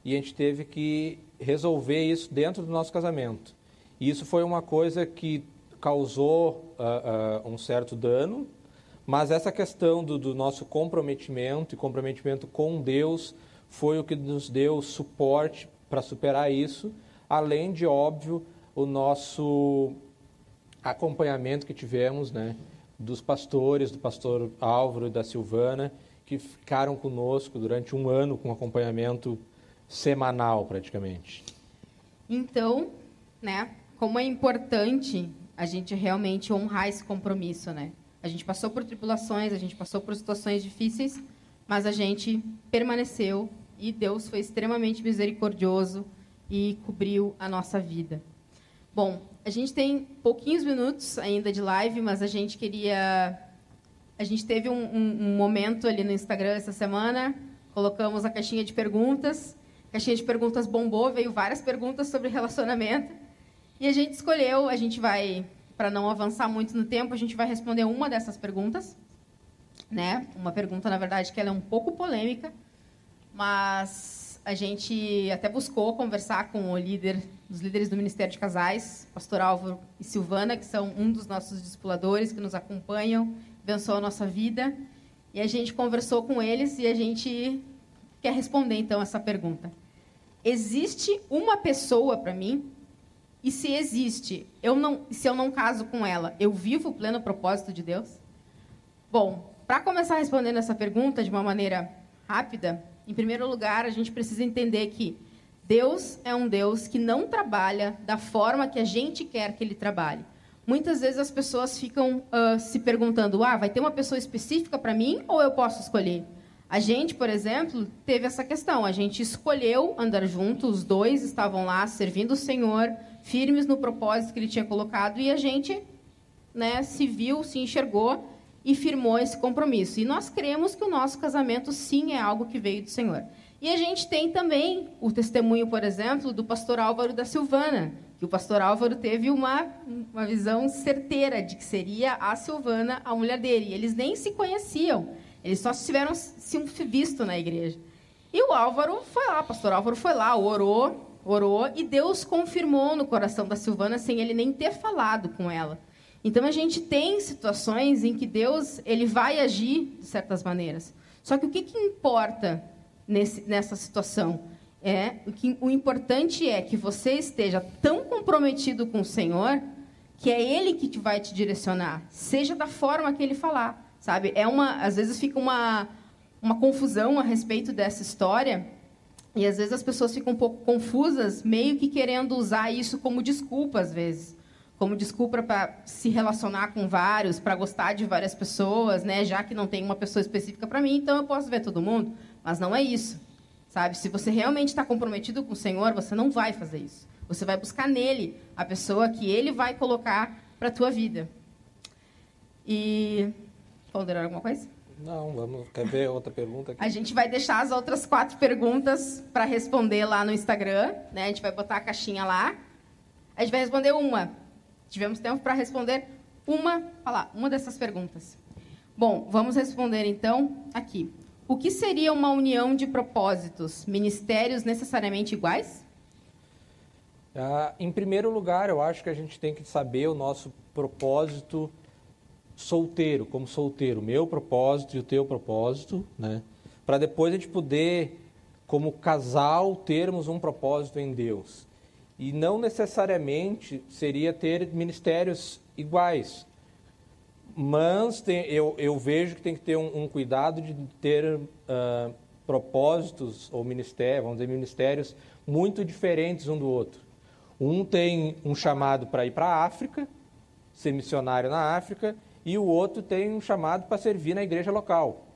e a gente teve que resolver isso dentro do nosso casamento. E isso foi uma coisa que causou uh, uh, um certo dano, mas essa questão do, do nosso comprometimento e comprometimento com Deus foi o que nos deu suporte para superar isso, além de, óbvio, o nosso acompanhamento que tivemos, né, dos pastores, do pastor Álvaro e da Silvana, que ficaram conosco durante um ano com acompanhamento semanal, praticamente. Então, né, como é importante a gente realmente honrar esse compromisso, né? A gente passou por tribulações, a gente passou por situações difíceis, mas a gente permaneceu e Deus foi extremamente misericordioso e cobriu a nossa vida. Bom, a gente tem pouquinhos minutos ainda de live, mas a gente queria. A gente teve um, um, um, momento ali no Instagram essa semana, colocamos a caixinha de perguntas. A caixinha de perguntas bombou, veio várias perguntas sobre relacionamento. E a gente escolheu, a gente vai, para não avançar muito no tempo, a gente vai responder uma dessas perguntas. Né? Uma pergunta, na verdade, que ela é um pouco polêmica, mas a gente até buscou conversar com o líder, os líderes do Ministério de Casais, pastor Álvaro e Silvana, que são um dos nossos discipuladores que nos acompanham, abençoam a nossa vida. E a gente conversou com eles e a gente quer responder então essa pergunta. Existe uma pessoa para mim? E se existe, eu não, se eu não caso com ela, eu vivo o pleno propósito de Deus? Bom, para começar respondendo essa pergunta de uma maneira rápida, em primeiro lugar, a gente precisa entender que Deus é um Deus que não trabalha da forma que a gente quer que ele trabalhe. Muitas vezes as pessoas ficam uh, se perguntando: ah, vai ter uma pessoa específica para mim ou eu posso escolher? A gente, por exemplo, teve essa questão. A gente escolheu andar junto, os dois estavam lá servindo o Senhor, firmes no propósito que Ele tinha colocado, e a gente né, se viu, se enxergou e firmou esse compromisso. E nós cremos que o nosso casamento, sim, é algo que veio do Senhor. E a gente tem também o testemunho, por exemplo, do pastor Álvaro da Silvana, que o pastor Álvaro teve uma, uma visão certeira de que seria a Silvana a mulher dele. E eles nem se conheciam, eles só tiveram se visto na igreja. E o Álvaro foi lá, o pastor Álvaro foi lá, orou, orou, e Deus confirmou no coração da Silvana sem ele nem ter falado com ela. Então a gente tem situações em que Deus ele vai agir de certas maneiras. Só que o que, que importa nesse, nessa situação é o que o importante é que você esteja tão comprometido com o Senhor que é Ele que te vai te direcionar, seja da forma que Ele falar, sabe? É uma, às vezes fica uma uma confusão a respeito dessa história e às vezes as pessoas ficam um pouco confusas, meio que querendo usar isso como desculpa às vezes como desculpa para se relacionar com vários, para gostar de várias pessoas, né? Já que não tem uma pessoa específica para mim, então eu posso ver todo mundo. Mas não é isso, sabe? Se você realmente está comprometido com o Senhor, você não vai fazer isso. Você vai buscar nele a pessoa que ele vai colocar para a tua vida. E ponderar alguma coisa? Não, vamos. Quer ver outra pergunta? Aqui? A gente vai deixar as outras quatro perguntas para responder lá no Instagram, né? A gente vai botar a caixinha lá. A gente vai responder uma Tivemos tempo para responder uma, lá, uma dessas perguntas. Bom, vamos responder então aqui. O que seria uma união de propósitos? Ministérios necessariamente iguais? Ah, em primeiro lugar, eu acho que a gente tem que saber o nosso propósito solteiro, como solteiro, meu propósito e o teu propósito, né? Para depois a gente poder, como casal, termos um propósito em Deus e não necessariamente seria ter ministérios iguais. Mas tem, eu, eu, vejo que tem que ter um, um cuidado de ter uh, propósitos ou ministérios, vamos dizer, ministérios muito diferentes um do outro. Um tem um chamado para ir para a África, ser missionário na África, e o outro tem um chamado para servir na igreja local.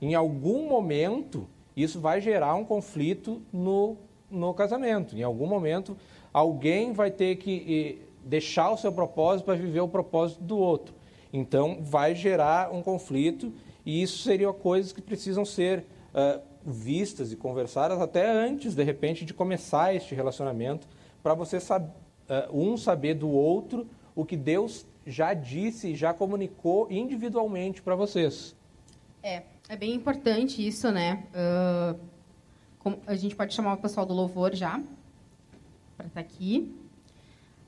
Em algum momento, isso vai gerar um conflito no, no casamento. Em algum momento, alguém vai ter que deixar o seu propósito para viver o propósito do outro. Então, vai gerar um conflito e isso seriam coisas que precisam ser uh, vistas e conversadas até antes, de repente, de começar este relacionamento, para você sab uh, um saber do outro o que Deus já disse e já comunicou individualmente para vocês. É, é bem importante isso, né? Uh, a gente pode chamar o pessoal do louvor já, para estar tá aqui.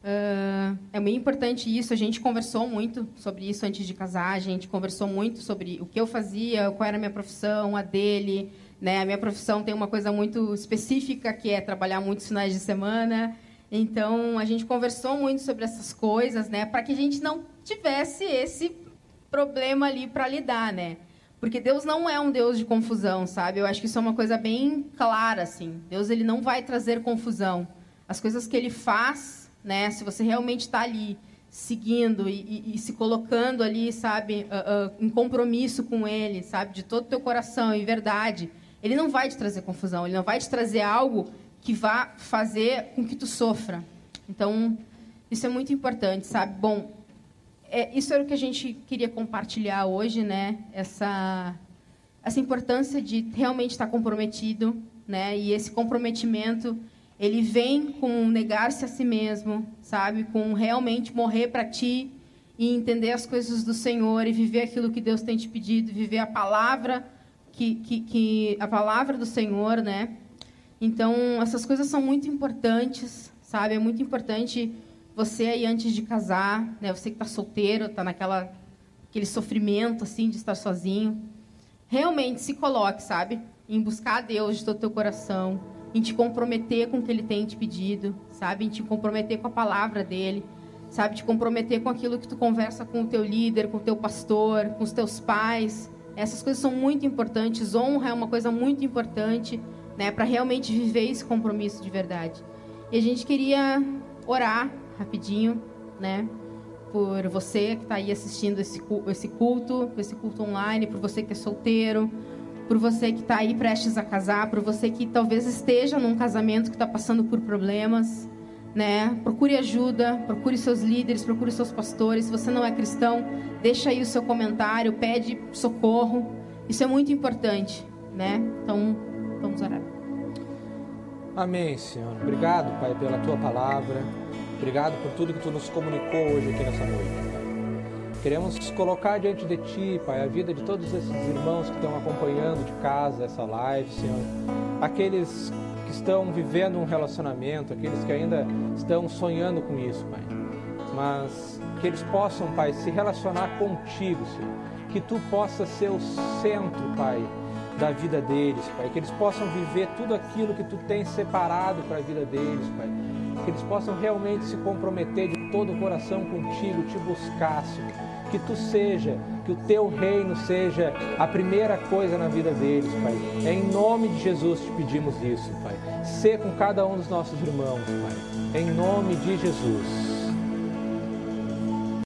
Uh, é muito importante isso. A gente conversou muito sobre isso antes de casar. A gente conversou muito sobre o que eu fazia, qual era a minha profissão, a dele. Né? A minha profissão tem uma coisa muito específica que é trabalhar muitos finais de semana. Então a gente conversou muito sobre essas coisas, né? Para que a gente não tivesse esse problema ali para lidar, né? Porque Deus não é um Deus de confusão, sabe? Eu acho que isso é uma coisa bem clara, assim. Deus ele não vai trazer confusão as coisas que ele faz, né? Se você realmente está ali seguindo e, e, e, se colocando ali, sabe, uh, uh, em compromisso com ele, sabe, de todo o teu coração, em verdade, ele não vai te trazer confusão, ele não vai te trazer algo que vá fazer com que tu sofra. Então, isso é muito importante, sabe? Bom, é, isso era o que a gente queria compartilhar hoje, né? Essa essa importância de realmente estar comprometido, né? E esse comprometimento ele vem com negar-se a si mesmo, sabe? Com realmente morrer para ti e entender as coisas do Senhor e viver aquilo que Deus tem te pedido, viver a palavra que, que, que a palavra do Senhor, né? Então essas coisas são muito importantes, sabe? É muito importante você aí antes de casar, né? Você que está solteiro, está naquela aquele sofrimento assim de estar sozinho, realmente se coloque, sabe? Em buscar a Deus de todo o teu coração em te comprometer com o que ele tem te pedido, sabe? Em te comprometer com a palavra dele, sabe? Te comprometer com aquilo que tu conversa com o teu líder, com o teu pastor, com os teus pais. Essas coisas são muito importantes. Honra é uma coisa muito importante, né? Para realmente viver esse compromisso de verdade. E a gente queria orar rapidinho, né? Por você que está aí assistindo esse culto, esse culto online, por você que é solteiro, por você que está aí prestes a casar, por você que talvez esteja num casamento que está passando por problemas, né? Procure ajuda, procure seus líderes, procure seus pastores. Se você não é cristão, deixa aí o seu comentário, pede socorro. Isso é muito importante, né? Então, vamos orar. Amém, Senhor. Obrigado, Pai, pela tua palavra. Obrigado por tudo que tu nos comunicou hoje aqui nessa noite, Pai. Queremos colocar diante de ti, Pai, a vida de todos esses irmãos que estão acompanhando de casa essa live, Senhor. Aqueles que estão vivendo um relacionamento, aqueles que ainda estão sonhando com isso, Pai. Mas que eles possam, Pai, se relacionar contigo, Senhor. Que tu possa ser o centro, Pai, da vida deles, Pai. Que eles possam viver tudo aquilo que tu tens separado para a vida deles, Pai. Que eles possam realmente se comprometer de todo o coração contigo, te buscar, Senhor que tu seja, que o teu reino seja a primeira coisa na vida deles, Pai. É em nome de Jesus te pedimos isso, Pai. Ser com cada um dos nossos irmãos, Pai. Em nome de Jesus.